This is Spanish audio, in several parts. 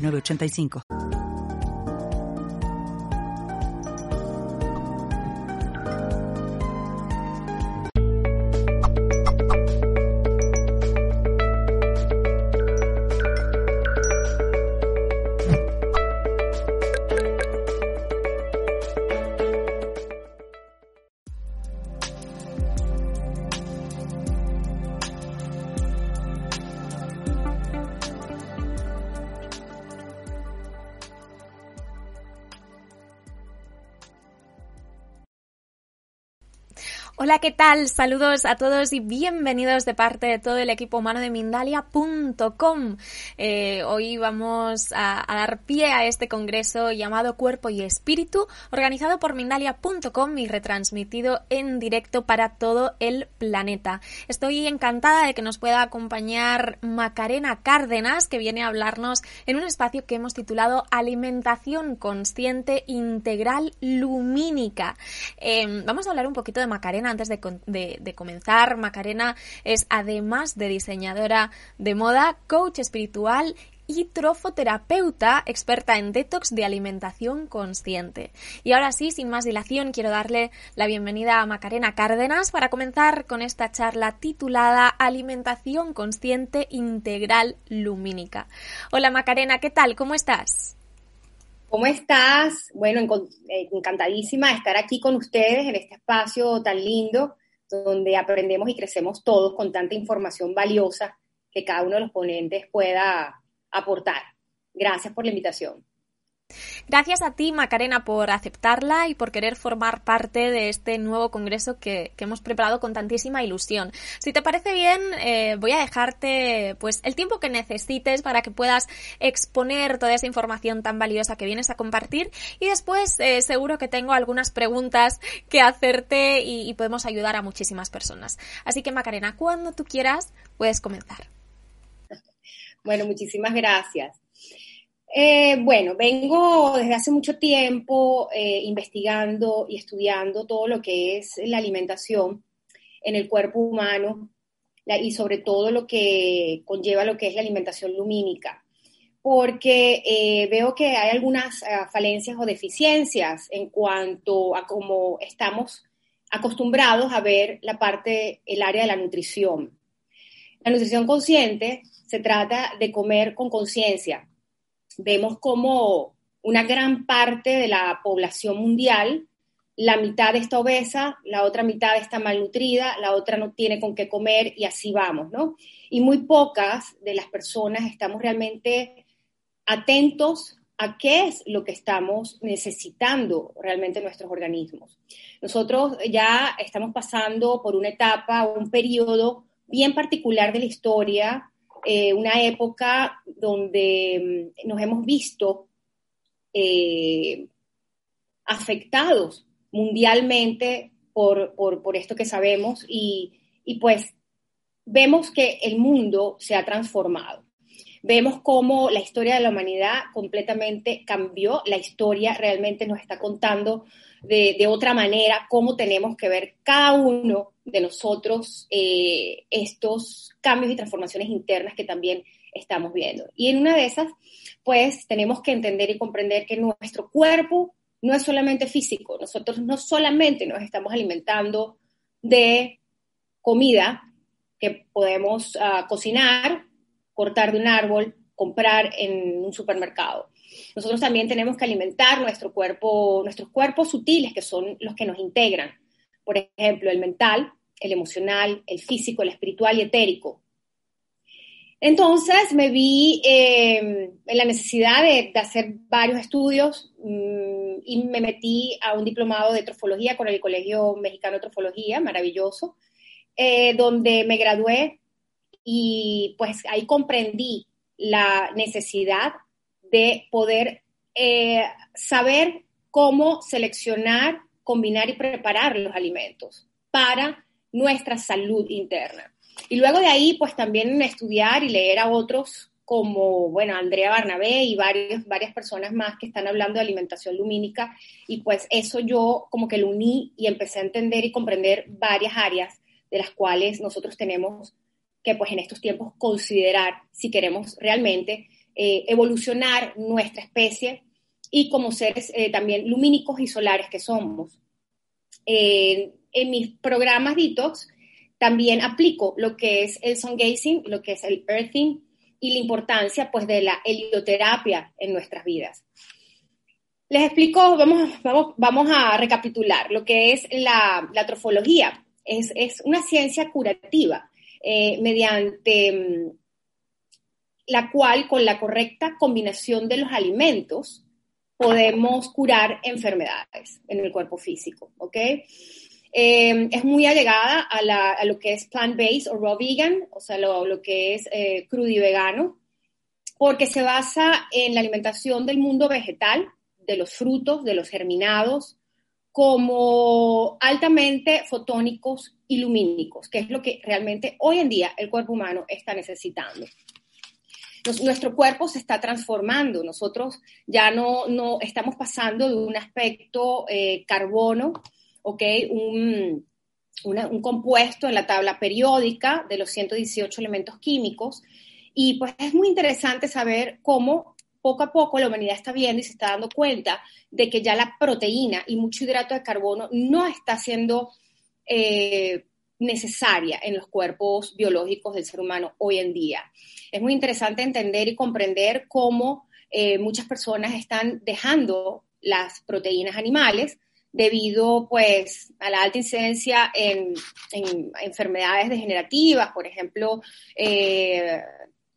985. Hola, ¿qué tal? Saludos a todos y bienvenidos de parte de todo el equipo humano de Mindalia.com. Eh, hoy vamos a, dar pie a este congreso llamado Cuerpo y Espíritu, organizado por Mindalia.com y retransmitido en directo para todo el planeta. Estoy encantada de que nos pueda acompañar Macarena Cárdenas, que viene a hablarnos en un espacio que hemos titulado Alimentación Consciente Integral Lumínica. Eh, vamos a hablar un poquito de Macarena antes de, comenzar, Macarena es además de diseñadora de moda, coach espiritual y trofoterapeuta experta en detox de alimentación consciente. Y ahora sí, sin más dilación, quiero darle la bienvenida a Macarena Cárdenas para comenzar con esta charla titulada Alimentación consciente integral lumínica. Hola Macarena, ¿qué tal? ¿Cómo estás? ¿Cómo estás? Bueno, eh, encantadísima de estar aquí con ustedes en este espacio tan lindo donde aprendemos y crecemos todos con tanta información valiosa que cada uno de los ponentes pueda aportar. Gracias por la invitación. Gracias a ti, Macarena, por aceptarla y por querer formar parte de este nuevo congreso que, hemos preparado con tantísima ilusión. Si te parece bien, eh, voy a dejarte pues el tiempo que necesites para que puedas exponer toda esa información tan valiosa que vienes a compartir y después eh, seguro que tengo algunas preguntas que hacerte y, y podemos ayudar a muchísimas personas. Así que, Macarena, cuando tú quieras, puedes comenzar. Bueno, muchísimas gracias. Eh, bueno, vengo desde hace mucho tiempo eh, investigando y estudiando todo lo que es la alimentación en el cuerpo humano y sobre todo lo que conlleva lo que es la alimentación lumínica, porque eh, veo que hay algunas falencias o deficiencias en cuanto a cómo estamos acostumbrados a ver la parte, el área de la nutrición. La nutrición consciente se trata de comer con conciencia, vemos como una gran parte de la población mundial, la mitad está obesa, la otra mitad está malnutrida, la otra no tiene con qué comer y así vamos, ¿no? Y muy pocas de las personas estamos realmente atentos a qué es lo que estamos necesitando realmente nuestros organismos. Nosotros ya estamos pasando por una etapa, un periodo bien particular de la historia eh, una época donde mm, nos hemos visto eh, afectados mundialmente por, esto que sabemos y, y pues vemos que el mundo se ha transformado. Vemos cómo la historia de la humanidad completamente cambió, la historia realmente nos está contando de, otra manera cómo tenemos que ver cada uno de nosotros eh, estos cambios y transformaciones internas que también estamos viendo. Y en una de esas, pues tenemos que entender y comprender que nuestro cuerpo no es solamente físico, nosotros no solamente nos estamos alimentando de comida que podemos ah, cocinar, cortar de un árbol, comprar en un supermercado. Nosotros también tenemos que alimentar nuestro cuerpo, nuestros cuerpos sutiles, que son los que nos integran. Por ejemplo, el mental, el emocional, el físico, el espiritual y etérico. Entonces me vi em, en la necesidad de, hacer varios estudios mm, y me metí a un diplomado de trofología con el Colegio Mexicano de Trofología, maravilloso, eh, donde me gradué y pues ahí comprendí la necesidad de poder eh, saber cómo seleccionar, combinar y preparar los alimentos para nuestra salud interna. Y luego de ahí, pues también estudiar y leer a otros como, bueno, Andrea Barnabé y varios, varias personas más que están hablando de alimentación lumínica. Y pues eso yo como que lo uní y empecé a entender y comprender varias áreas de las cuales nosotros tenemos que pues en estos tiempos considerar si queremos realmente eh, evolucionar nuestra especie y como seres eh, también lumínicos y solares que somos. Eh, en mis programas detox también aplico lo que es el sun gazing, lo que es el earthing y la importancia pues de la helioterapia en nuestras vidas. Les explico, vamos, vamos, vamos a recapitular lo que es la, la trofología. Es, es, una ciencia curativa eh, mediante mm, la cual con la correcta combinación de los alimentos podemos curar enfermedades en el cuerpo físico, ¿ok? Eh, es muy allegada a, lo que es plant-based o raw vegan, o sea, lo, que es eh, crudo y vegano, porque se basa en la alimentación del mundo vegetal, de los frutos, de los germinados, como altamente fotónicos y lumínicos, que es lo que realmente hoy en día el cuerpo humano está necesitando. nuestro cuerpo se está transformando, nosotros ya no, no estamos pasando de un aspecto eh, carbono ¿ok? Un, un compuesto en la tabla periódica de los 118 elementos químicos. Y pues es muy interesante saber cómo poco a poco la humanidad está viendo y se está dando cuenta de que ya la proteína y mucho hidrato de carbono no está siendo eh, necesaria en los cuerpos biológicos del ser humano hoy en día. Es muy interesante entender y comprender cómo eh, muchas personas están dejando las proteínas animales debido pues a la alta incidencia en, enfermedades degenerativas, por ejemplo, eh,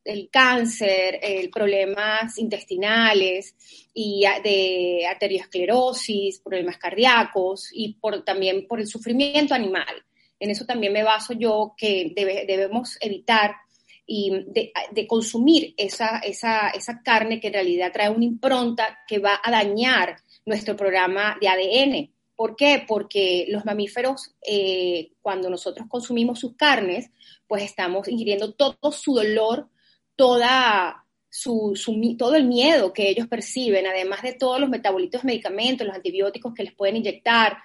el cáncer, el problemas intestinales y de arteriosclerosis, problemas cardíacos y también por el sufrimiento animal. En eso también me baso yo que debemos evitar y de, consumir esa, esa, esa carne que en realidad trae una impronta que va a dañar nuestro programa de ADN. ¿Por qué? Porque los mamíferos, eh, cuando nosotros consumimos sus carnes, pues estamos ingiriendo todo su dolor, toda su, todo el miedo que ellos perciben, además de todos los metabolitos, medicamentos, los antibióticos que les pueden inyectar,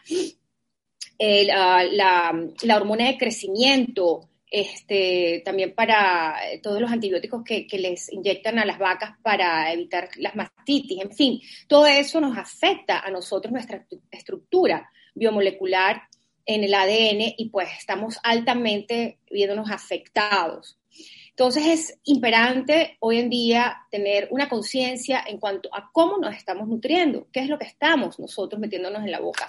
ah, la, hormona de crecimiento, este, también para eh, todos los antibióticos que, les inyectan a las vacas para evitar las mastitis, en fin, todo eso nos afecta a nosotros, nuestra estructura biomolecular en el ADN y pues estamos altamente viéndonos afectados. Entonces es imperante hoy en día tener una conciencia en cuanto a cómo nos estamos nutriendo, qué es lo que estamos nosotros metiéndonos en la boca.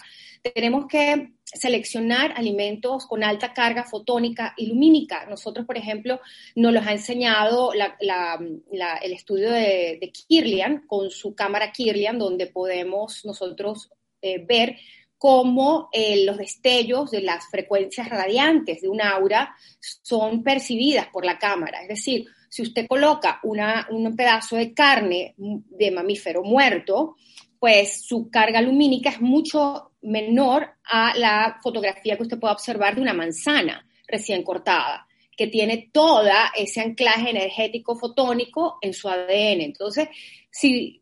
Tenemos que seleccionar alimentos con alta carga fotónica y lumínica. Nosotros, por ejemplo, nos los ha enseñado el estudio de, Kirlian con su cámara Kirlian, donde podemos nosotros eh, ver cómo eh, los destellos de las frecuencias radiantes de un aura son percibidas por la cámara. Es decir, si usted coloca un pedazo de carne de mamífero muerto, pues su carga lumínica es mucho menor a la fotografía que usted pueda observar de una manzana recién cortada, que tiene todo ese anclaje energético fotónico en su ADN. Entonces, si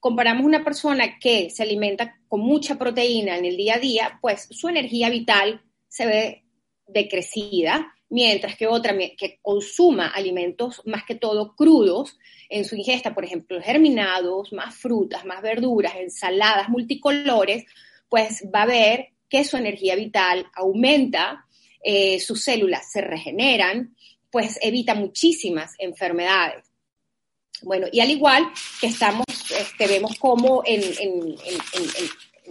comparamos una persona que se alimenta con mucha proteína en el día a día, pues su energía vital se ve decrecida, mientras que otra que consuma alimentos más que todo crudos en su ingesta, por ejemplo, germinados, más frutas, más verduras, ensaladas multicolores, pues va a ver que su energía vital aumenta, eh, sus células se regeneran, pues evita muchísimas enfermedades. Bueno, y al igual que estamos, este, vemos como en,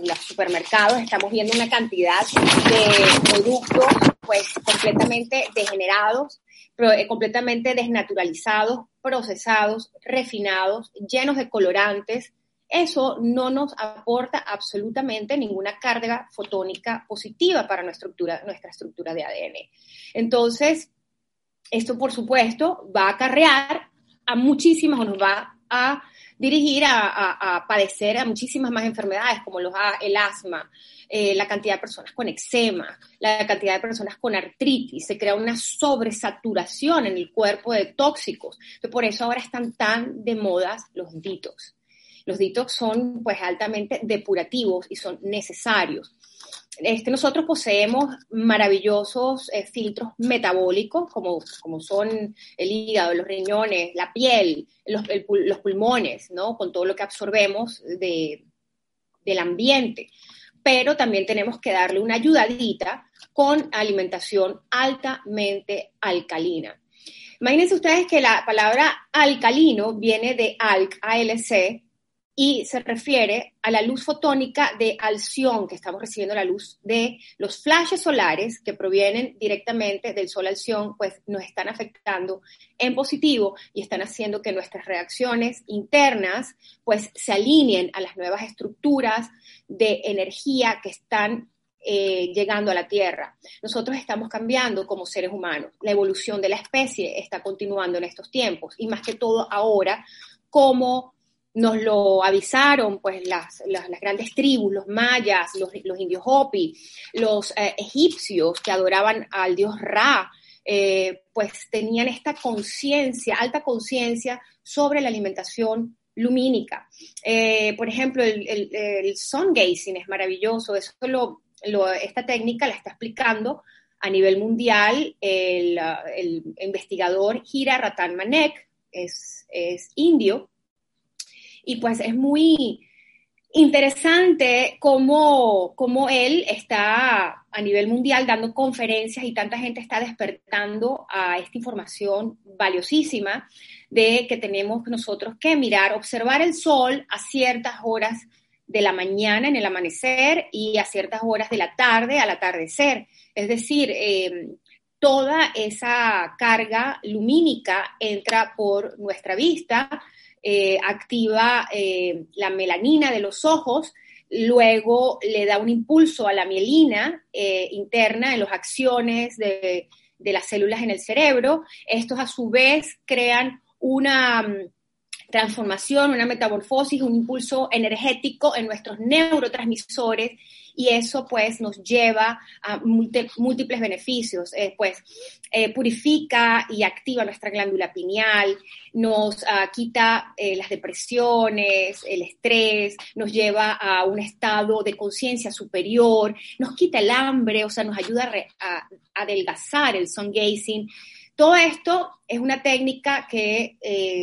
los supermercados estamos viendo una cantidad de productos pues completamente degenerados, eh, completamente desnaturalizados, procesados, refinados, llenos de colorantes. Eso no nos aporta absolutamente ninguna carga fotónica positiva para nuestra estructura, de ADN. Entonces, esto por supuesto va a acarrear a muchísimas o nos va a dirigir a, padecer a muchísimas más enfermedades como el asma, eh, la cantidad de personas con eczema, la cantidad de personas con artritis, se crea una sobresaturación en el cuerpo de tóxicos. por eso ahora están tan de moda los detox. Los detox son pues altamente depurativos y son necesarios. Este, nosotros poseemos maravillosos eh, filtros metabólicos, como, como son el hígado, los riñones, la piel, los, pulmones, ¿no? Con todo lo que absorbemos de, del ambiente. Pero también tenemos que darle una ayudadita con alimentación altamente alcalina. Imagínense ustedes que la palabra alcalino viene de ALC, ALC, y se refiere a la luz fotónica de alción que estamos recibiendo la luz de los flashes solares que provienen directamente del sol alción, pues nos están afectando en positivo y están haciendo que nuestras reacciones internas pues se alineen a las nuevas estructuras de energía que están eh, llegando a la Tierra. Nosotros estamos cambiando como seres humanos. La evolución de la especie está continuando en estos tiempos y más que todo ahora como nos lo avisaron pues las, grandes tribus, los mayas, los, indios Hopi, los eh, egipcios que adoraban al dios Ra, eh, pues tenían esta conciencia, alta conciencia sobre la alimentación lumínica. Eh, por ejemplo, el, sun gazing es maravilloso, eso esta técnica la está explicando a nivel mundial el, investigador Hira Ratan Manek, es, es indio, y pues es muy interesante cómo, cómo él está a nivel mundial dando conferencias y tanta gente está despertando a esta información valiosísima de que tenemos nosotros que mirar, observar el sol a ciertas horas de la mañana en el amanecer y a ciertas horas de la tarde al atardecer. Es decir, eh, toda esa carga lumínica entra por nuestra vista, eh, activa eh, la melanina de los ojos, luego le da un impulso a la mielina eh, interna en las acciones de, de, las células en el cerebro. Estos a su vez crean una mm, transformación, una metamorfosis, un impulso energético en nuestros neurotransmisores y eso pues nos lleva a múltiples beneficios. Eh, pues eh, purifica y activa nuestra glándula pineal, nos ah, quita eh, las depresiones, el estrés, nos lleva a un estado de conciencia superior, nos quita el hambre, o sea, nos ayuda a, a adelgazar el sun gazing. Todo esto es una técnica que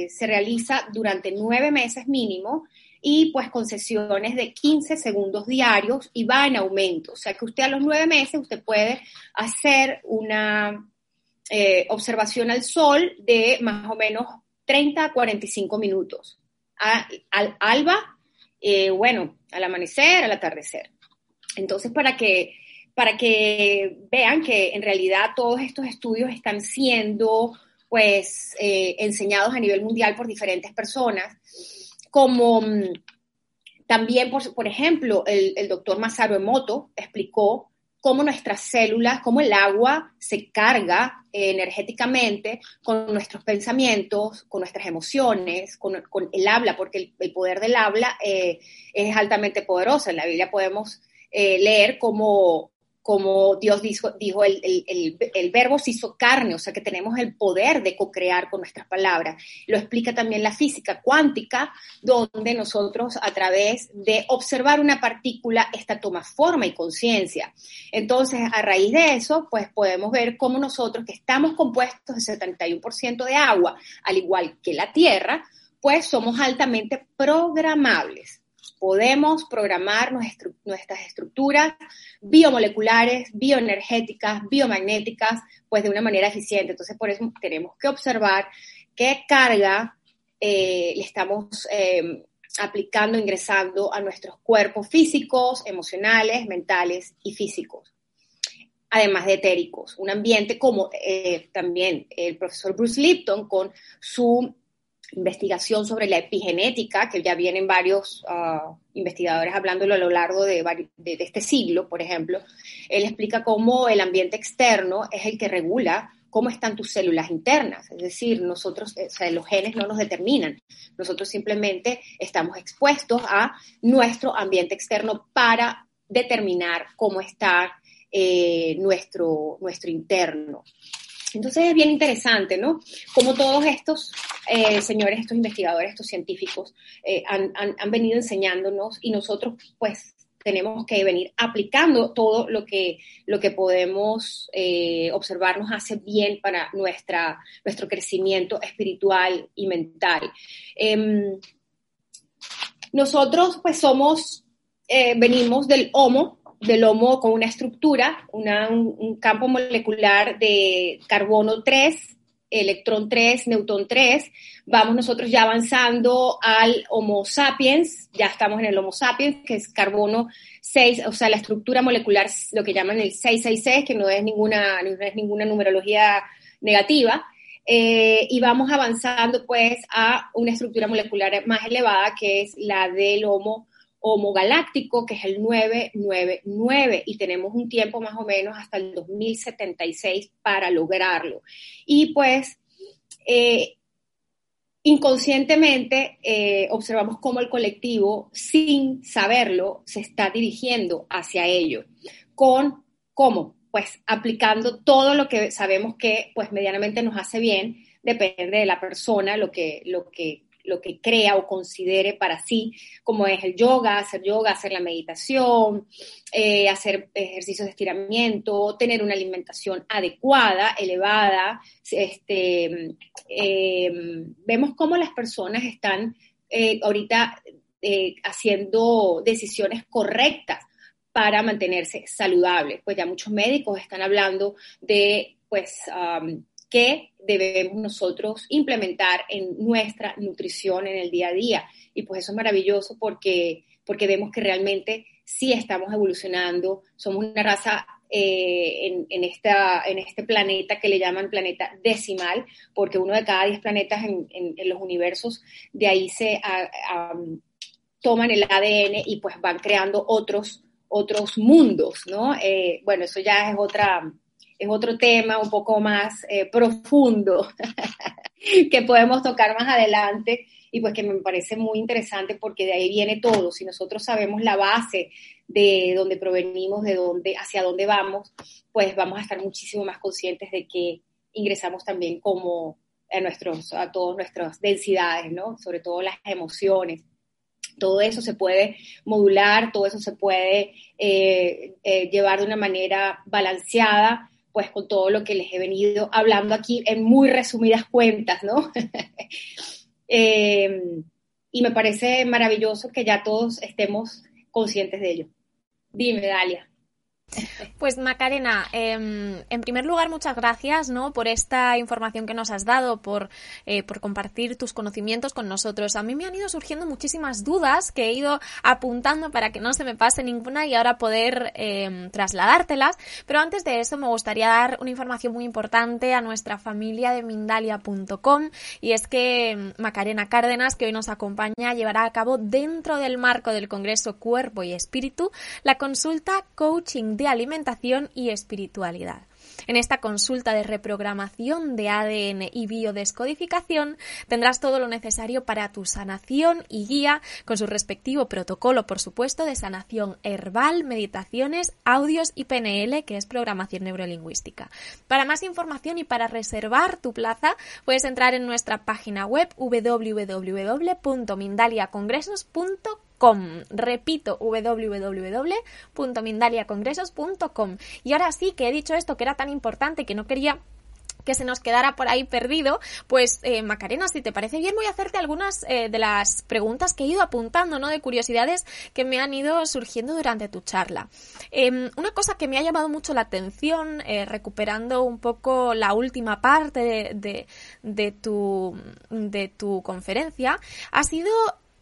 se realiza durante nueve meses mínimo y pues con sesiones de 15 segundos diarios y va en aumento. O sea que usted a los nueve meses usted puede hacer una eh, observación al sol de más o menos 30 a 45 minutos. al alba, eh, bueno, al amanecer, al atardecer. Entonces, para que, para que vean que en realidad todos estos estudios están siendo pues eh, enseñados a nivel mundial por diferentes personas como mm, también, por, ejemplo, el, doctor Masaru Emoto explicó cómo nuestras células, cómo el agua se carga eh, energéticamente con nuestros pensamientos, con nuestras emociones, con, el habla, porque el, poder del habla eh, es altamente poderoso. En la Biblia podemos eh, leer cómo como Dios dijo, dijo el, el, verbo se hizo carne, o sea que tenemos el poder de co-crear con nuestras palabras. Lo explica también la física cuántica, donde nosotros a través de observar una partícula, esta toma forma y conciencia. Entonces, a raíz de eso, pues podemos ver cómo nosotros, que estamos compuestos de 71% de agua, al igual que la Tierra, pues somos altamente programables podemos programar nuestras estructuras biomoleculares, bioenergéticas, biomagnéticas, pues de una manera eficiente. Entonces, por eso tenemos que observar qué carga eh, le estamos eh, aplicando, ingresando a nuestros cuerpos físicos, emocionales, mentales y físicos además de etéricos. Un ambiente como eh, también el profesor Bruce Lipton con su investigación sobre la epigenética, que ya vienen varios ah, investigadores hablándolo a lo largo de, este siglo, por ejemplo. Él explica cómo el ambiente externo es el que regula cómo están tus células internas. Es decir, nosotros, o sea, los genes no nos determinan. Nosotros simplemente estamos expuestos a nuestro ambiente externo para determinar cómo está eh, nuestro, nuestro interno. Entonces es bien interesante, ¿no? Como todos estos eh, señores, estos investigadores, estos científicos eh, han, han, venido enseñándonos y nosotros pues tenemos que venir aplicando todo lo que, lo que podemos eh, observar nos hace bien para nuestra, nuestro crecimiento espiritual y mental. Em, nosotros pues somos, venimos del Homo, del Homo con una estructura, un, campo molecular de carbono 3, electrón 3, neutrón 3. Vamos nosotros ya avanzando al Homo sapiens, ya estamos en el Homo sapiens, que es carbono 6, o sea, la estructura molecular, lo que llaman el 666, que no es ninguna, no es ninguna numerología negativa. Eh, y vamos avanzando pues a una estructura molecular más elevada, que es la del Homo homogaláctico, que es el 999, y tenemos un tiempo más o menos hasta el 2076 para lograrlo. Y pues, eh, inconscientemente eh, observamos cómo el colectivo, sin saberlo, se está dirigiendo hacia ello. ¿Con cómo? Pues aplicando todo lo que sabemos que pues medianamente nos hace bien, depende de la persona, lo que, lo que lo que crea o considere para sí, como es el yoga, hacer yoga, hacer la meditación, eh, hacer ejercicios de estiramiento, tener una alimentación adecuada, elevada. Este, em, vemos cómo las personas están eh, ahorita eh, haciendo decisiones correctas para mantenerse saludables. Pues ya muchos médicos están hablando de, pues, que debemos nosotros implementar en nuestra nutrición en el día a día. Y pues eso es maravilloso porque, porque vemos que realmente sí estamos evolucionando, somos una raza eh, en, esta, en este planeta que le llaman planeta decimal, porque uno de cada diez planetas en, los universos, de ahí se toman el ADN y pues van creando otros, otros mundos, ¿no? Eh, bueno, eso ya es otra, es otro tema un poco más eh, profundo que podemos tocar más adelante y pues que me parece muy interesante porque de ahí viene todo. Si nosotros sabemos la base de dónde provenimos, de dónde, hacia dónde vamos, pues vamos a estar muchísimo más conscientes de que ingresamos también como a nuestros, a todas nuestras densidades, ¿no? Sobre todo las emociones. Todo eso se puede modular, todo eso se puede eh, eh, llevar de una manera balanceada pues con todo lo que les he venido hablando aquí en muy resumidas cuentas, ¿no? Eh, y me parece maravilloso que ya todos estemos conscientes de ello. Dime, Dalia. Pues Macarena, em, en primer lugar, muchas gracias ¿no? por esta información que nos has dado, por, eh, por compartir tus conocimientos con nosotros. A mí me han ido surgiendo muchísimas dudas que he ido apuntando para que no se me pase ninguna y ahora poder em, trasladártelas. Pero antes de eso me gustaría dar una información muy importante a nuestra familia de Mindalia.com y es que em, Macarena Cárdenas, que hoy nos acompaña, llevará a cabo dentro del marco del Congreso Cuerpo y Espíritu la consulta Coaching de alimentación y espiritualidad. En esta consulta de reprogramación de ADN y biodescodificación tendrás todo lo necesario para tu sanación y guía con su respectivo protocolo, por supuesto, de sanación herbal, meditaciones, audios y PNL, que es programación neurolingüística. Para más información y para reservar tu plaza, puedes entrar en nuestra página web www.mindaliacongresos.com Repito, www.mindaliacongresos.com. Y ahora sí que he dicho esto que era tan importante que no quería que se nos quedara por ahí perdido, pues eh, Macarena, si te parece bien, voy a hacerte algunas eh, de las preguntas que he ido apuntando, ¿no? De curiosidades que me han ido surgiendo durante tu charla. Em, una cosa que me ha llamado mucho la atención, eh, recuperando un poco la última parte de, de, tu, de tu conferencia, ha sido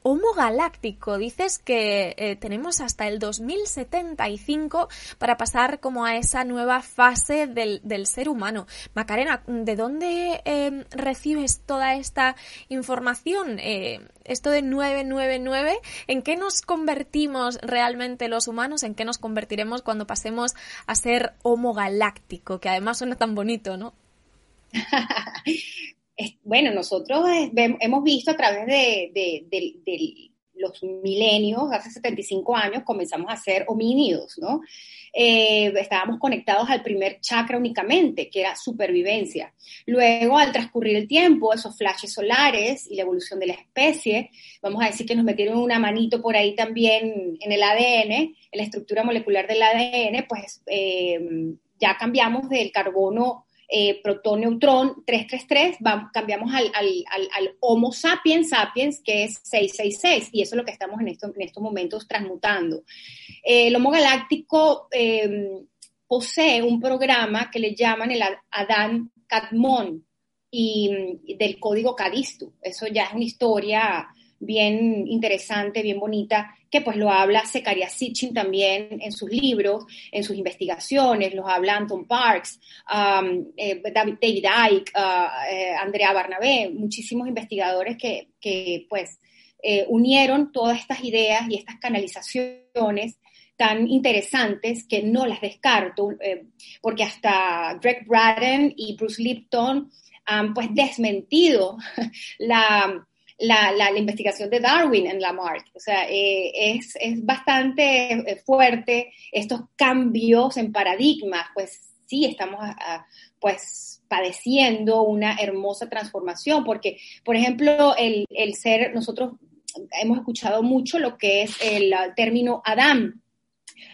Homo Galáctico. Dices que eh, tenemos hasta el 2075 para pasar como a esa nueva fase del, ser humano. Macarena, ¿de dónde em, recibes toda esta información? Eh, esto de 999, ¿en qué nos convertimos realmente los humanos? ¿En qué nos convertiremos cuando pasemos a ser Homo Galáctico? Que además suena tan bonito, ¿no? bueno, nosotros hemos visto a través de, los milenios, hace 75 años, comenzamos a ser homínidos, ¿no? Eh, estábamos conectados al primer chakra únicamente, que era supervivencia. Luego, al transcurrir el tiempo, esos flashes solares y la evolución de la especie, vamos a decir que nos metieron una manito por ahí también en el ADN, en la estructura molecular del ADN, pues eh, ya cambiamos del carbono eh, protón-neutrón 333, cambiamos al, Homo sapiens sapiens, que es 666, y eso es lo que estamos en, en estos momentos transmutando. Eh, el Homo galáctico em, posee un programa que le llaman el Adán Cadmon y, del código Cadistu. Eso ya es una historia bien interesante, bien bonita, que pues lo habla Zekaria Sitchin también en sus libros, en sus investigaciones, los habla Anton Parks, eh, David, Icke, uh, eh, Andrea Barnabé, muchísimos investigadores que, que pues eh, unieron todas estas ideas y estas canalizaciones tan interesantes que no las descarto, porque hasta Greg Braden y Bruce Lipton han pues desmentido la la, la, investigación de Darwin en Lamarck. O sea, eh, es, es, bastante eh, fuerte estos cambios en paradigmas, pues sí, estamos pues padeciendo una hermosa transformación, porque, por ejemplo, el, el ser, nosotros hemos escuchado mucho lo que es el término Adán.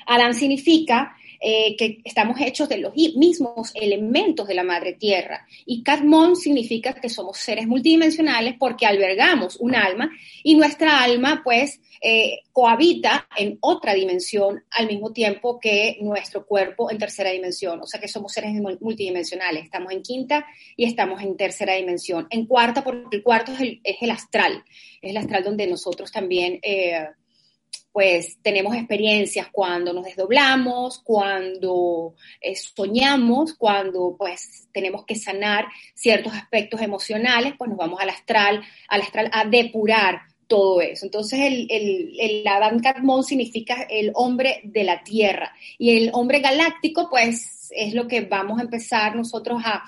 Adán significa eh, que estamos hechos de los mismos elementos de la madre tierra. Y Kadmon significa que somos seres multidimensionales porque albergamos un alma y nuestra alma pues eh, cohabita en otra dimensión al mismo tiempo que nuestro cuerpo en tercera dimensión. O sea que somos seres multidimensionales. Estamos en quinta y estamos en tercera dimensión. En cuarta porque el cuarto es el, es el astral. Es el astral donde nosotros también... Eh, pues tenemos experiencias cuando nos desdoblamos, cuando eh, soñamos, cuando pues tenemos que sanar ciertos aspectos emocionales, pues nos vamos al astral, al astral a depurar todo eso. Entonces el, el, el Adam Kadmon significa el hombre de la tierra y el hombre galáctico pues es lo que vamos a empezar nosotros a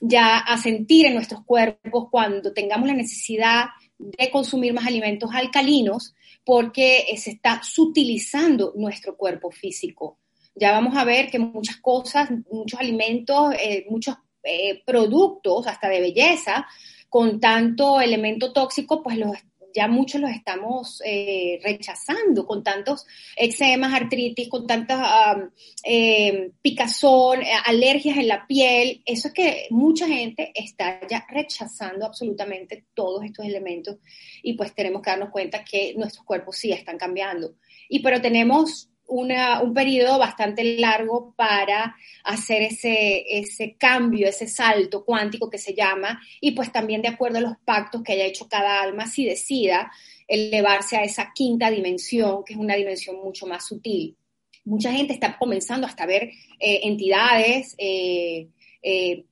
ya a sentir en nuestros cuerpos cuando tengamos la necesidad de consumir más alimentos alcalinos porque se está sutilizando nuestro cuerpo físico. Ya vamos a ver que muchas cosas, muchos alimentos, eh, muchos eh, productos, hasta de belleza, con tanto elemento tóxico, pues los ya muchos los estamos eh, rechazando con tantos eczemas, artritis, con tantas eh, picazón, eh, alergias en la piel. Eso es que mucha gente está ya rechazando absolutamente todos estos elementos y pues tenemos que darnos cuenta que nuestros cuerpos sí están cambiando. Y pero tenemos un periodo bastante largo para hacer ese, ese cambio, ese salto cuántico que se llama, y pues también de acuerdo a los pactos que haya hecho cada alma, si decida elevarse a esa quinta dimensión, que es una dimensión mucho más sutil. Mucha gente está comenzando hasta a ver eh, entidades, eh, eh,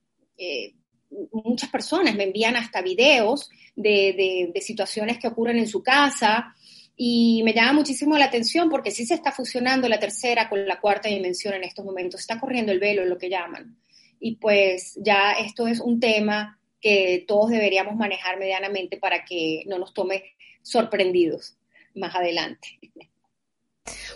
muchas personas me envían hasta videos de, de situaciones que ocurren en su casa, y me llama muchísimo la atención porque sí se está fusionando la tercera con la cuarta dimensión en estos momentos, está corriendo el velo, lo que llaman. Y pues ya esto es un tema que todos deberíamos manejar medianamente para que no nos tome sorprendidos más adelante.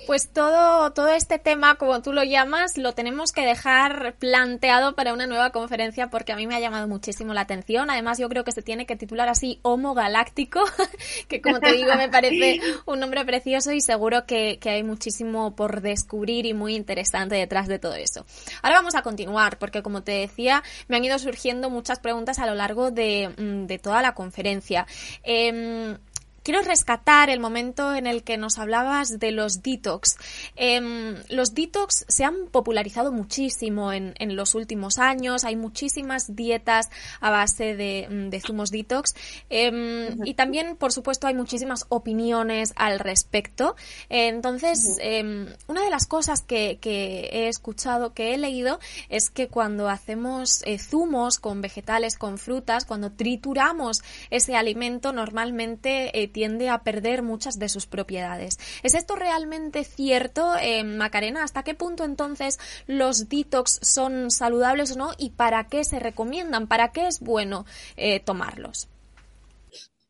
Pues todo, todo este tema, como tú lo llamas, lo tenemos que dejar planteado para una nueva conferencia porque a mí me ha llamado muchísimo la atención. Además, yo creo que se tiene que titular así Homo Galáctico, que como te digo me parece un nombre precioso y seguro que, que hay muchísimo por descubrir y muy interesante detrás de todo eso. Ahora vamos a continuar porque como te decía, me han ido surgiendo muchas preguntas a lo largo de, mm, de toda la conferencia. Eh, quiero rescatar el momento en el que nos hablabas de los detox. Em, los detox se han popularizado muchísimo en, los últimos años. Hay muchísimas dietas a base de, mm, zumos detox. Em, y también, por supuesto, hay muchísimas opiniones al respecto. entonces, em, una de las cosas que, he escuchado, que he leído, es que cuando hacemos eh, zumos con vegetales, con frutas, cuando trituramos ese alimento, normalmente eh, tiende a perder muchas de sus propiedades. ¿Es esto realmente cierto, eh, Macarena? ¿Hasta qué punto entonces los detox son saludables o no y para qué se recomiendan? ¿Para qué es bueno eh, tomarlos?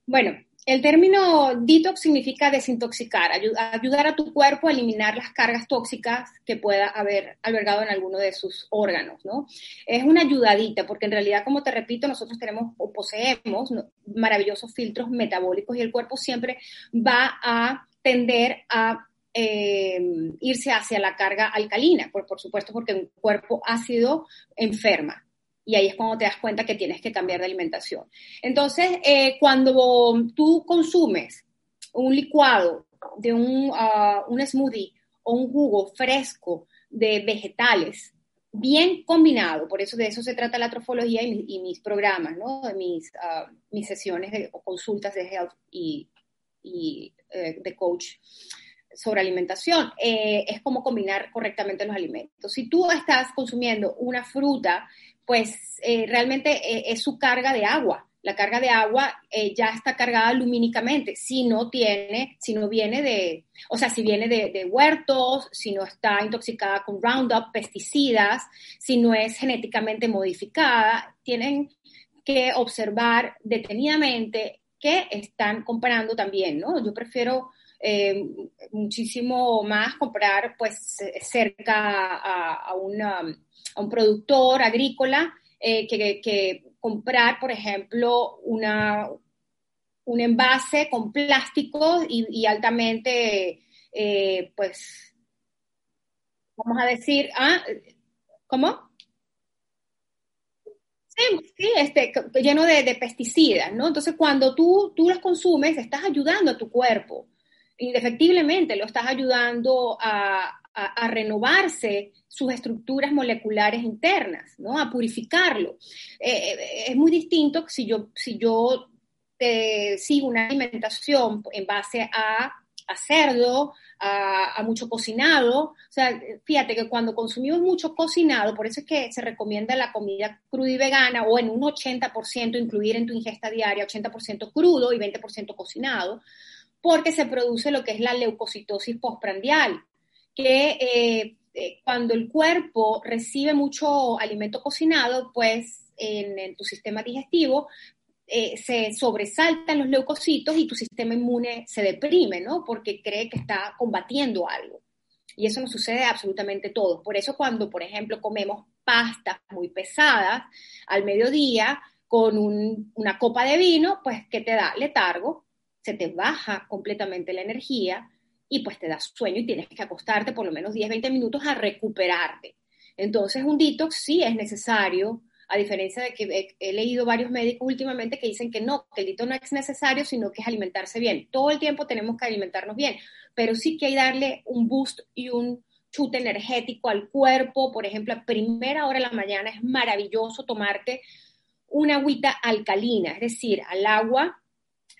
Bueno, el término detox significa desintoxicar, ayudar a tu cuerpo a eliminar las cargas tóxicas que pueda haber albergado en alguno de sus órganos, ¿no? Es una ayudadita, porque en realidad, como te repito, nosotros tenemos o poseemos maravillosos filtros metabólicos y el cuerpo siempre va a tender a eh, irse hacia la carga alcalina, por, por supuesto, porque un cuerpo ácido enferma y ahí es cuando te das cuenta que tienes que cambiar de alimentación. Entonces, eh, cuando tú consumes un licuado de un, uh, un, smoothie o un jugo fresco de vegetales, bien combinado, por eso de eso se trata la trofología y, mis programas, ¿no? de mis, uh, mis sesiones de, o consultas de health y, y eh, de coach sobre alimentación, eh, es como combinar correctamente los alimentos. Si tú estás consumiendo una fruta pues eh, realmente eh, es su carga de agua. La carga de agua eh, ya está cargada lumínicamente, si no tiene, si no viene de, o sea, si viene de, huertos, si no está intoxicada con Roundup, pesticidas, si no es genéticamente modificada, tienen que observar detenidamente qué están comprando también, ¿no? Yo prefiero muchísimo más comprar pues cerca a, a un productor agrícola eh, que, comprar, por ejemplo, una, un envase con plástico y, altamente, eh, pues, vamos a decir, ¿ah? ¿cómo? Sí, sí, este, lleno de, de, pesticidas, ¿no? Entonces, cuando tú, tú los consumes, estás ayudando a tu cuerpo. Indefectiblemente lo estás ayudando a, a, renovarse sus estructuras moleculares internas, ¿no? A purificarlo. Eh, eh, es muy distinto si yo, si yo sigo una alimentación en base a, cerdo, a, mucho cocinado. O sea, fíjate que cuando consumimos mucho cocinado, por eso es que se recomienda la comida cruda y vegana o en un 80% incluir en tu ingesta diaria 80% crudo y 20% cocinado, porque se produce lo que es la leucocitosis postprandial que eh, eh, cuando el cuerpo recibe mucho alimento cocinado, pues en, tu sistema digestivo eh, se sobresaltan los leucocitos y tu sistema inmune se deprime, ¿no? Porque cree que está combatiendo algo. Y eso nos sucede absolutamente todos. Por eso cuando, por ejemplo, comemos pastas muy pesadas al mediodía con una copa de vino, pues ¿qué te da? Letargo, se te baja completamente la energía, y pues te das sueño y tienes que acostarte por lo menos 10, 20 minutos a recuperarte. Entonces un detox sí es necesario, a diferencia de que he, leído varios médicos últimamente que dicen que no, que el detox no es necesario, sino que es alimentarse bien. Todo el tiempo tenemos que alimentarnos bien, pero sí que hay darle un boost y un chute energético al cuerpo. Por ejemplo, a primera hora de la mañana es maravilloso tomarte una agüita alcalina, es decir, al agua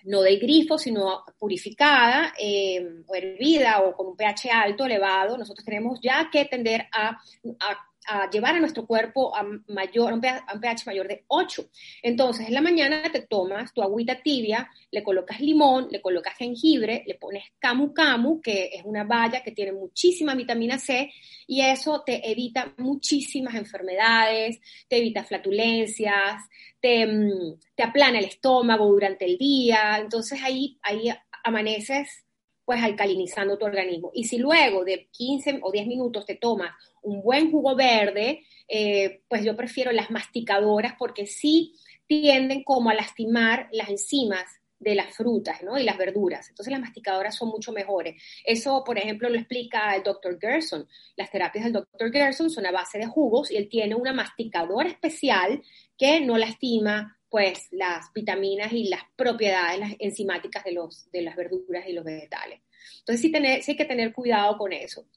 no de grifo, sino purificada eh, o hervida o con un pH alto, elevado, nosotros tenemos ya que tender a, a llevar a nuestro cuerpo a, mayor, un pH, mayor de 8. Entonces, en la mañana te tomas tu agüita tibia, le colocas limón, le colocas jengibre, le pones camu camu, que es una baya que tiene muchísima vitamina C, y eso te evita muchísimas enfermedades, te evita flatulencias, te, mm, te aplana el estómago durante el día. Entonces, ahí, ahí amaneces pues alcalinizando tu organismo. Y si luego de 15 o 10 minutos te tomas un buen jugo verde, eh, pues yo prefiero las masticadoras porque sí tienden como a lastimar las enzimas de las frutas ¿no? y las verduras. Entonces las masticadoras son mucho mejores. Eso, por ejemplo, lo explica el Dr. Gerson. Las terapias del Dr. Gerson son a base de jugos y él tiene una masticadora especial que no lastima pues las vitaminas y las propiedades las enzimáticas de, los, de las verduras y los vegetales. Entonces sí, tener, sí hay que tener cuidado con eso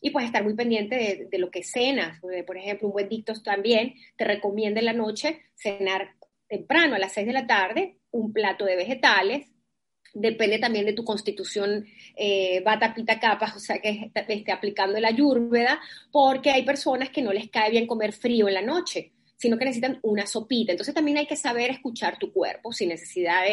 y pues estar muy pendiente de, lo que cenas. Por ejemplo, un buen dictos también te recomienda en la noche cenar temprano, a las 6 de la tarde, un plato de vegetales. Depende también de tu constitución eh, bata, pita, capas, o sea, que esté aplicando la ayurveda, porque hay personas que no les cae bien comer frío en la noche, sino que necesitan una sopita. Entonces también hay que saber escuchar tu cuerpo sin necesidad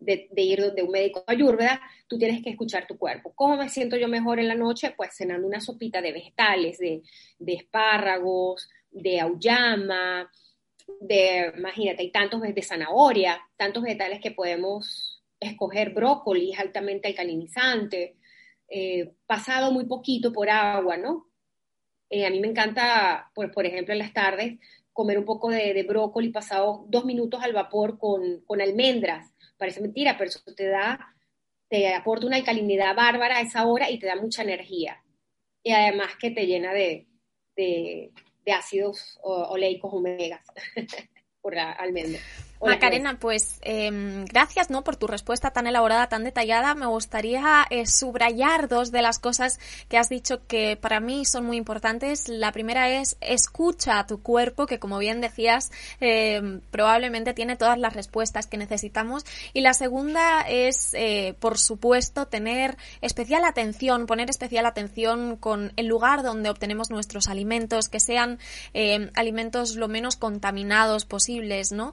de, ir de un médico ayurveda, tú tienes que escuchar tu cuerpo. ¿Cómo me siento yo mejor en la noche? Pues cenando una sopita de vegetales, de, de espárragos, de auyama, de, imagínate, hay tantos de zanahoria, tantos vegetales que podemos escoger, brócoli altamente alcalinizante, eh, pasado muy poquito por agua, ¿no? Eh, a mí me encanta, por, por, ejemplo, en las tardes, comer un poco de, brócoli pasado dos minutos al vapor con, con, almendras. Parece mentira, pero eso te da, te aporta una alcalinidad bárbara a esa hora y te da mucha energía. Y además que te llena de, de, de ácidos oleicos omegas por la almendra. Macarena, pues em, gracias ¿no? por tu respuesta tan elaborada, tan detallada. Me gustaría eh, subrayar dos de las cosas que has dicho que para mí son muy importantes. La primera es escucha a tu cuerpo, que como bien decías, em, probablemente tiene todas las respuestas que necesitamos. Y la segunda es, eh, por supuesto, tener especial atención, poner especial atención con el lugar donde obtenemos nuestros alimentos, que sean em, alimentos lo menos contaminados posibles, ¿no?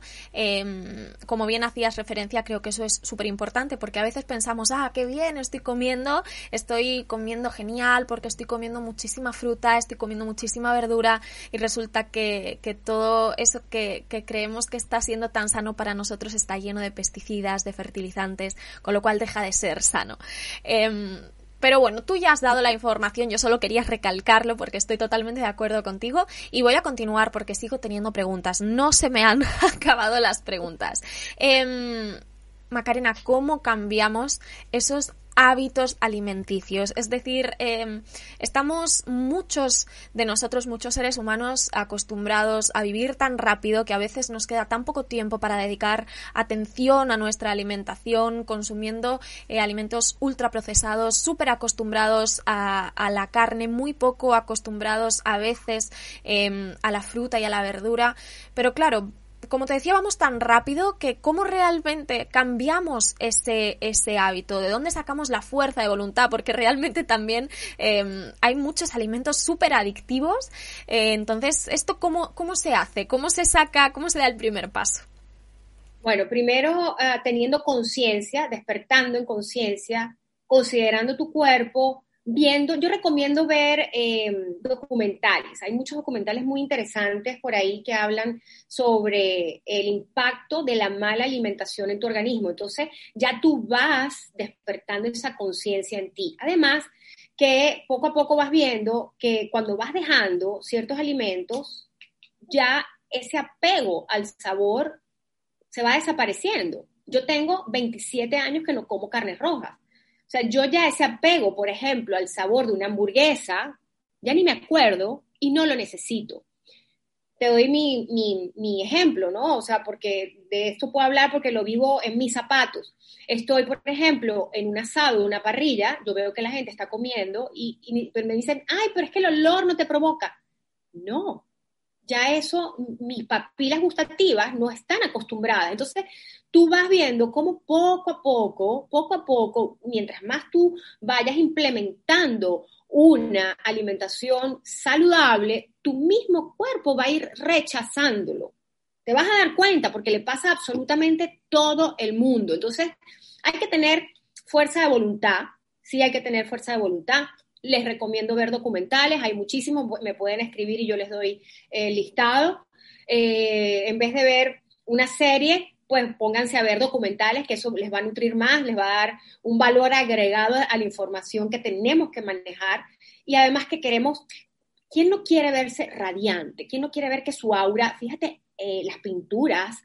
Em, como bien hacías referencia, creo que eso es súper importante porque a veces pensamos, ah, qué bien, estoy comiendo, estoy comiendo genial porque estoy comiendo muchísima fruta, estoy comiendo muchísima verdura y resulta que, todo eso que, creemos que está siendo tan sano para nosotros está lleno de pesticidas, de fertilizantes, con lo cual deja de ser sano. Em, pero bueno, tú ya has dado la información, yo solo quería recalcarlo porque estoy totalmente de acuerdo contigo y voy a continuar porque sigo teniendo preguntas. No se me han acabado las preguntas. Eh, Macarena, ¿cómo cambiamos esos hábitos alimenticios. Es decir, em, estamos muchos de nosotros, muchos seres humanos, acostumbrados a vivir tan rápido que a veces nos queda tan poco tiempo para dedicar atención a nuestra alimentación, consumiendo eh, alimentos ultraprocesados, súper acostumbrados a, la carne, muy poco acostumbrados a veces em, a la fruta y a la verdura. Pero claro, como te decía, vamos tan rápido que cómo realmente cambiamos ese, ese hábito, de dónde sacamos la fuerza de voluntad, porque realmente también em, hay muchos alimentos súper adictivos. Eh, entonces, ¿esto cómo, cómo se hace? ¿Cómo se saca? ¿Cómo se da el primer paso? Bueno, primero eh, teniendo conciencia, despertando en conciencia, considerando tu cuerpo, viendo, yo recomiendo ver em, documentales. Hay muchos documentales muy interesantes por ahí que hablan sobre el impacto de la mala alimentación en tu organismo. Entonces, ya tú vas despertando esa conciencia en ti. Además, que poco a poco vas viendo que cuando vas dejando ciertos alimentos, ya ese apego al sabor se va desapareciendo. Yo tengo 27 años que no como carne roja o sea, yo ya ese apego, por ejemplo, al sabor de una hamburguesa, ya ni me acuerdo y no lo necesito. Te doy mi, mi, ejemplo, ¿no? O sea, porque de esto puedo hablar porque lo vivo en mis zapatos. Estoy, por ejemplo, en un asado, una parrilla, yo veo que la gente está comiendo y, y me dicen, ay, pero es que el olor no te provoca. No, ya eso, mis papilas gustativas no están acostumbradas. Entonces, tú vas viendo cómo poco a poco, poco a poco, mientras más tú vayas implementando una alimentación saludable, tu mismo cuerpo va a ir rechazándolo. Te vas a dar cuenta porque le pasa absolutamente todo el mundo. Entonces, hay que tener fuerza de voluntad, sí hay que tener fuerza de voluntad, les recomiendo ver documentales, hay muchísimos, me pueden escribir y yo les doy el listado. Eh, en vez de ver una serie, pues pónganse a ver documentales, que eso les va a nutrir más, les va a dar un valor agregado a la información que tenemos que manejar y además que queremos, ¿quién no quiere verse radiante? ¿Quién no quiere ver que su aura, fíjate, eh, las pinturas,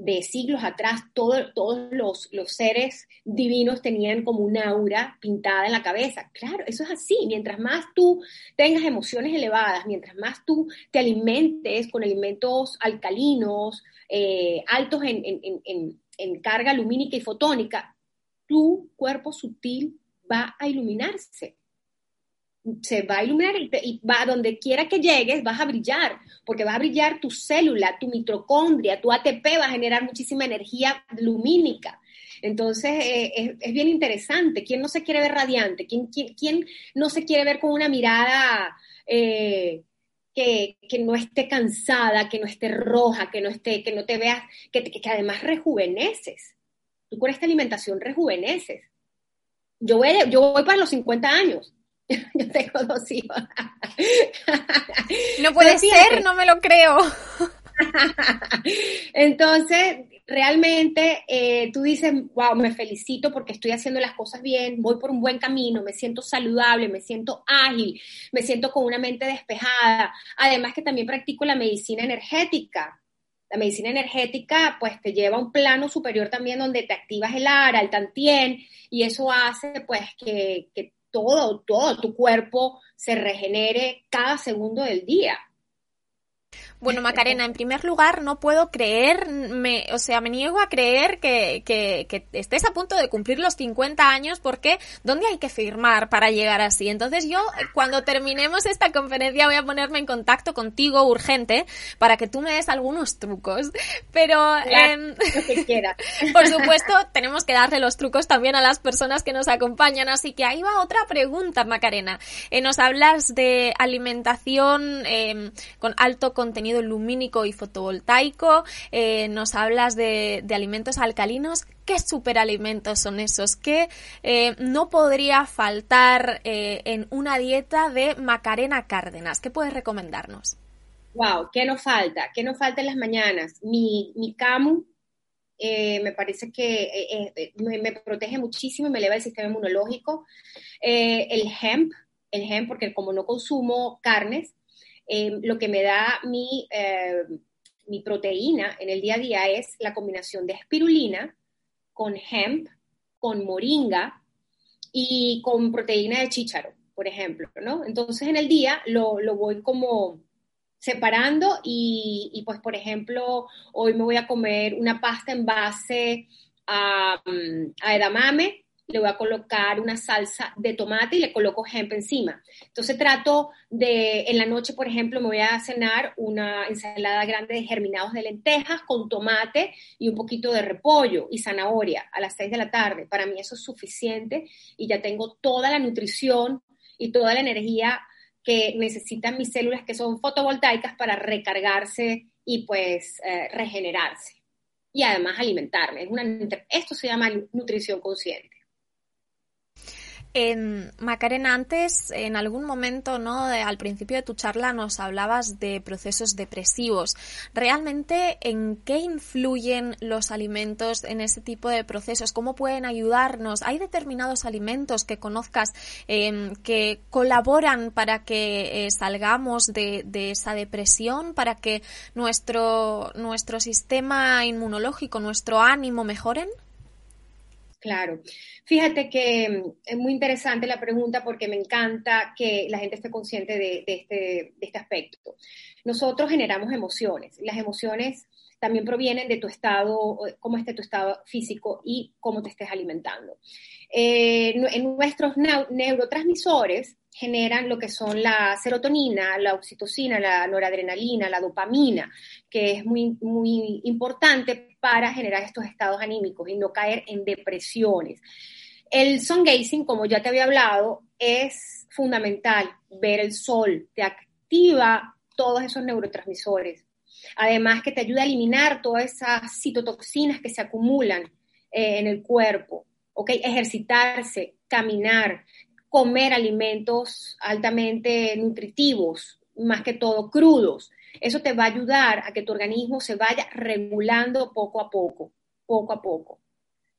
de siglos atrás todos los, los, seres divinos tenían como una aura pintada en la cabeza. Claro, eso es así. Mientras más tú tengas emociones elevadas, mientras más tú te alimentes con alimentos alcalinos, eh, altos en, en, en carga lumínica y fotónica, tu cuerpo sutil va a iluminarse se va a iluminar y, va a donde quiera que llegues, vas a brillar, porque va a brillar tu célula, tu mitocondria, tu ATP va a generar muchísima energía lumínica. Entonces, eh, es, bien interesante. ¿Quién no se quiere ver radiante? ¿Quién, quién, no se quiere ver con una mirada eh, que, no esté cansada, que no esté roja, que no, esté, que no te veas, que, que además rejuveneces? tú con esta alimentación rejuveneces. Yo voy, yo voy para los 50 años. Yo tengo dos hijos. No puede ser, no me lo creo. Entonces, realmente eh, tú dices, wow, me felicito porque estoy haciendo las cosas bien, voy por un buen camino, me siento saludable, me siento ágil, me siento con una mente despejada. Además que también practico la medicina energética. La medicina energética pues te lleva a un plano superior también donde te activas el ara, el tantien, y eso hace pues que, que todo, todo tu cuerpo se regenere cada segundo del día. Bueno, Macarena, en primer lugar, no puedo creer, me, o sea, me niego a creer que, que, que, estés a punto de cumplir los 50 años porque ¿dónde hay que firmar para llegar así? Entonces yo, cuando terminemos esta conferencia, voy a ponerme en contacto contigo urgente para que tú me des algunos trucos. Pero, eh, por supuesto, tenemos que darle los trucos también a las personas que nos acompañan. Así que ahí va otra pregunta, Macarena. Eh, nos hablas de alimentación eh, con alto contenido lumínico y fotovoltaico, eh, nos hablas de, alimentos alcalinos. ¿Qué superalimentos son esos? ¿Qué eh, no podría faltar eh, en una dieta de Macarena Cárdenas? ¿Qué puedes recomendarnos? Wow, ¿qué nos falta? ¿Qué nos falta en las mañanas? Mi, mi camu, me parece que me, me, protege muchísimo y me eleva el sistema inmunológico. el hemp, el hemp, porque como no consumo carnes, Em, lo que me da mi, eh, mi proteína en el día a día es la combinación de espirulina con hemp, con moringa y con proteína de chícharo, por ejemplo, ¿no? Entonces en el día lo, lo voy como separando y, y, pues, por ejemplo, hoy me voy a comer una pasta en base a, a edamame le voy a colocar una salsa de tomate y le coloco hemp encima. Entonces trato de, en la noche, por ejemplo, me voy a cenar una ensalada grande de germinados de lentejas con tomate y un poquito de repollo y zanahoria a las 6 de la tarde. Para mí eso es suficiente y ya tengo toda la nutrición y toda la energía que necesitan mis células que son fotovoltaicas para recargarse y pues eh, regenerarse y además alimentarme. esto se llama nutrición consciente. En Macarena, antes, en algún momento, ¿no? al principio de tu charla nos hablabas de procesos depresivos. ¿Realmente en qué influyen los alimentos en ese tipo de procesos? ¿Cómo pueden ayudarnos? ¿Hay determinados alimentos que conozcas em, que colaboran para que eh, salgamos de, de, esa depresión, para que nuestro, nuestro sistema inmunológico, nuestro ánimo mejoren? Claro. Fíjate que mm, es muy interesante la pregunta porque me encanta que la gente esté consciente de, este, de este aspecto. Nosotros generamos emociones. Las emociones también provienen de tu estado, cómo esté tu estado físico y cómo te estés alimentando. Eh, en nuestros neurotransmisores generan lo que son la serotonina, la oxitocina, la noradrenalina, la dopamina, que es muy, muy importante para generar estos estados anímicos y no caer en depresiones. El sun gazing, como ya te había hablado, es fundamental. Ver el sol te activa todos esos neurotransmisores. Además que te ayuda a eliminar todas esas citotoxinas que se acumulan eh, en el cuerpo. ¿ok? Ejercitarse, caminar, comer alimentos altamente nutritivos, más que todo crudos. Eso te va a ayudar a que tu organismo se vaya regulando poco a poco, poco a poco.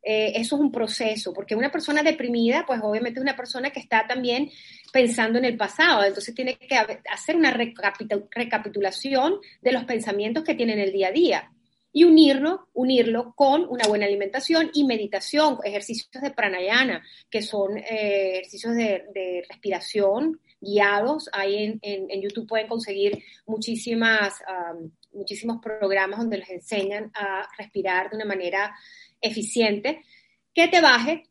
Eh, eso es un proceso, porque una persona deprimida, pues obviamente es una persona que está también pensando en el pasado, entonces tiene que hacer una recapitulación de los pensamientos que tiene en el día a día y unirlo, unirlo con una buena alimentación y meditación, ejercicios de pranayana, que son eh, ejercicios de, respiración guiados. Ahí en, YouTube pueden conseguir muchísimas, muchísimos programas donde les enseñan a respirar de una manera eficiente que te baje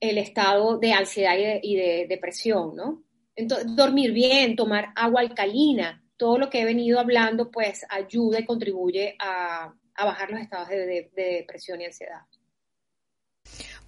el estado de ansiedad y de, depresión, ¿no? Entonces, dormir bien, tomar agua alcalina, todo lo que he venido hablando, pues ayuda y contribuye a, a bajar los estados de, depresión y ansiedad.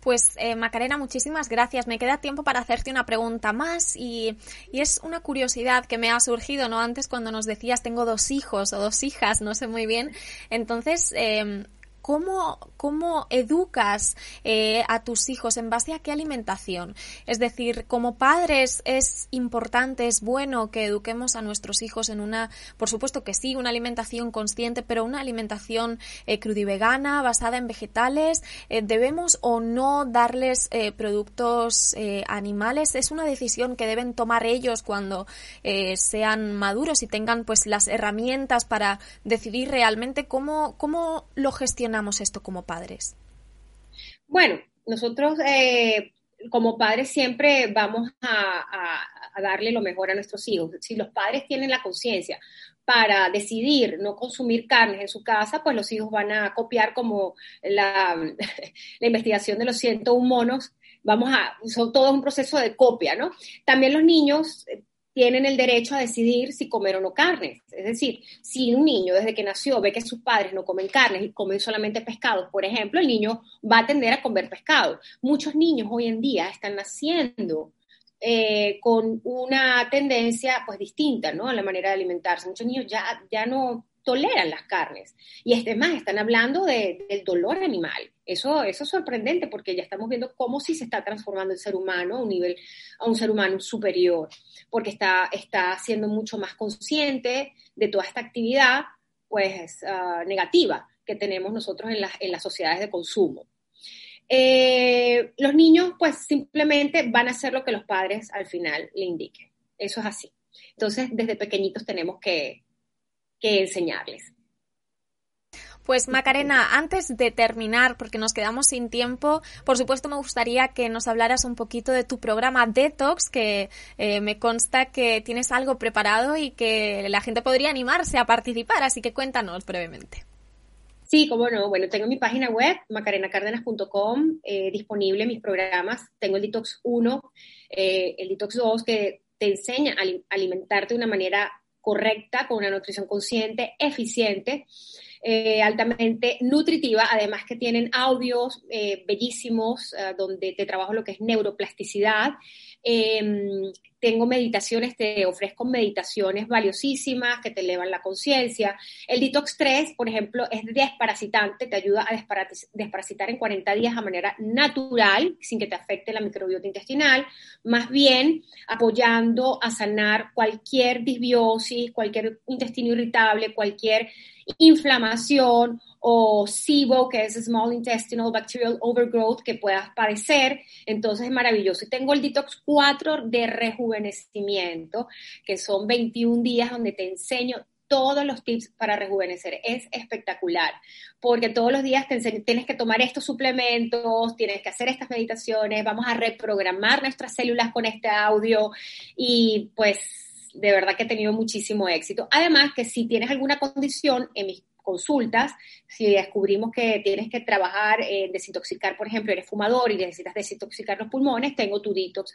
Pues eh, Macarena, muchísimas gracias. Me queda tiempo para hacerte una pregunta más y, es una curiosidad que me ha surgido, ¿no? Antes cuando nos decías tengo dos hijos o dos hijas, no sé muy bien. Entonces, em, ¿cómo, cómo educas eh, a tus hijos en base a qué alimentación? Es decir, como padres es importante, es bueno que eduquemos a nuestros hijos en una, por supuesto que sí, una alimentación consciente, pero una alimentación eh, crudivegana, basada en vegetales. Eh, ¿Debemos o no darles eh, productos animales? Es una decisión que deben tomar ellos cuando sean maduros y tengan pues las herramientas para decidir realmente cómo, cómo lo gestionamos esto como padres. Bueno, nosotros como padres siempre vamos a, darle lo mejor a nuestros hijos. Si los padres tienen la conciencia para decidir no consumir carnes en su casa, pues los hijos van a copiar como la, la investigación de los 101 monos. Vamos a, son todo un proceso de copia, ¿no? También los niños tienen el derecho a decidir si comer o no carne. Es decir, si un niño desde que nació ve que sus padres no comen carnes y comen solamente pescados, por ejemplo, el niño va a tender a comer pescado. Muchos niños hoy en día están naciendo eh, con una tendencia pues distinta, ¿no? A la manera de alimentarse. Muchos niños ya, ya no toleran las carnes. Y este más, están hablando de, del dolor animal. Eso, eso es sorprendente porque ya estamos viendo cómo sí se está transformando el ser humano a un nivel, a un ser humano superior, porque está, está siendo mucho más consciente de toda esta actividad, pues, uh, negativa que tenemos nosotros en, las en las sociedades de consumo. Eh, los niños, pues, simplemente van a hacer lo que los padres al final le indiquen. Eso es así. Entonces, desde pequeñitos tenemos que, que enseñarles. Pues Macarena, antes de terminar, porque nos quedamos sin tiempo, por supuesto me gustaría que nos hablaras un poquito de tu programa Detox, que eh, me consta que tienes algo preparado y que la gente podría animarse a participar, así que cuéntanos brevemente. Sí, cómo no. Bueno, tengo mi página web, macarenacárdenas.com, eh, disponible mis programas. Tengo el Detox 1, eh, el Detox 2, que te enseña a alimentarte de una manera correcta, con una nutrición consciente, eficiente, eh, altamente nutritiva, además que tienen audios eh, bellísimos eh, donde te trabajo lo que es neuroplasticidad. Em, tengo meditaciones, te ofrezco meditaciones valiosísimas que te elevan la conciencia. El Detox 3, por ejemplo, es desparasitante, te ayuda a desparasitar en 40 días a manera natural, sin que te afecte la microbiota intestinal, más bien apoyando a sanar cualquier disbiosis, cualquier intestino irritable, cualquier inflamación o SIBO, que es Small Intestinal Bacterial Overgrowth, que puedas padecer. Entonces es maravilloso. Y tengo el Detox 4 de rejuvenecimiento, que son 21 días donde te enseño todos los tips para rejuvenecer. Es espectacular, porque todos los días tienes que tomar estos suplementos, tienes que hacer estas meditaciones, vamos a reprogramar nuestras células con este audio y pues de verdad que he tenido muchísimo éxito. Además que si tienes alguna condición en mis consultas, si descubrimos que tienes que trabajar en desintoxicar, por ejemplo, eres fumador y necesitas desintoxicar los pulmones, tengo tu detox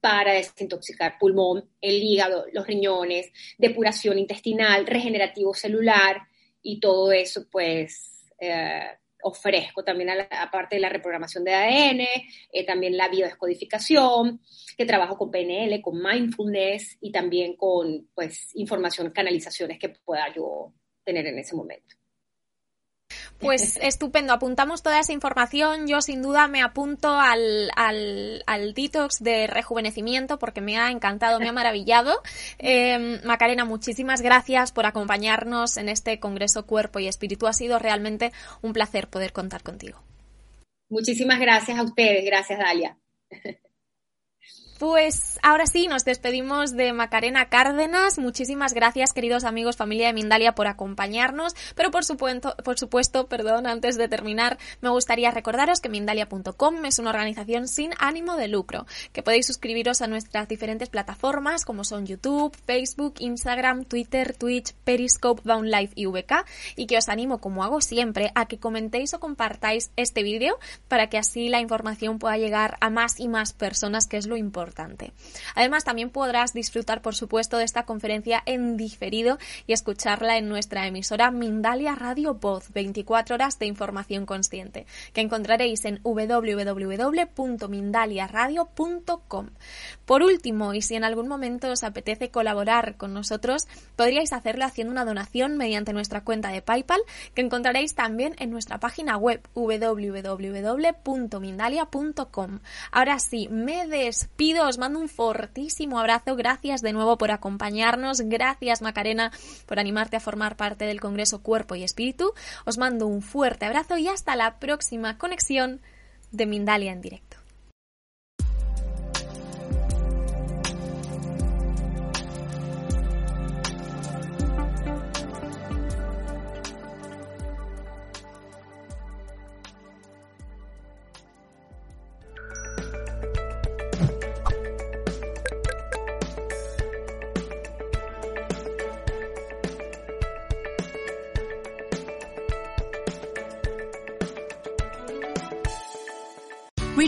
para desintoxicar pulmón, el hígado, los riñones, depuración intestinal, regenerativo celular y todo eso, pues eh, ofrezco también, aparte de la reprogramación de ADN, eh, también la biodescodificación, que trabajo con PNL, con mindfulness y también con pues información, canalizaciones que pueda yo tener en ese momento. Pues estupendo, apuntamos toda esa información. Yo sin duda me apunto al, al, detox de rejuvenecimiento porque me ha encantado, me ha maravillado. Em, Macarena, muchísimas gracias por acompañarnos en este Congreso Cuerpo y Espíritu. Ha sido realmente un placer poder contar contigo. Muchísimas gracias a ustedes, gracias Dalia. Pues ahora sí, nos despedimos de Macarena Cárdenas. Muchísimas gracias, queridos amigos, familia de Mindalia, por acompañarnos. Pero por supuesto, por supuesto, perdón, antes de terminar, me gustaría recordaros que Mindalia.com es una organización sin ánimo de lucro, que podéis suscribiros a nuestras diferentes plataformas como son YouTube, Facebook, Instagram, Twitter, Twitch, Periscope, Downlife y VK, y que os animo, como hago siempre, a que comentéis o compartáis este vídeo para que así la información pueda llegar a más y más personas, que es lo importante Además, también podrás disfrutar, por supuesto, de esta conferencia en diferido y escucharla en nuestra emisora Mindalia Radio Voz, 24 horas de información consciente, que encontraréis en www.mindaliaradio.com. Por último, y si en algún momento os apetece colaborar con nosotros, podríais hacerlo haciendo una donación mediante nuestra cuenta de PayPal, que encontraréis también en nuestra página web www.mindalia.com. Ahora sí, me despido, os mando un fortísimo abrazo, gracias de nuevo por acompañarnos, gracias Macarena por animarte a formar parte del Congreso Cuerpo y Espíritu, os mando un fuerte abrazo y hasta la próxima conexión de Mindalia en directo.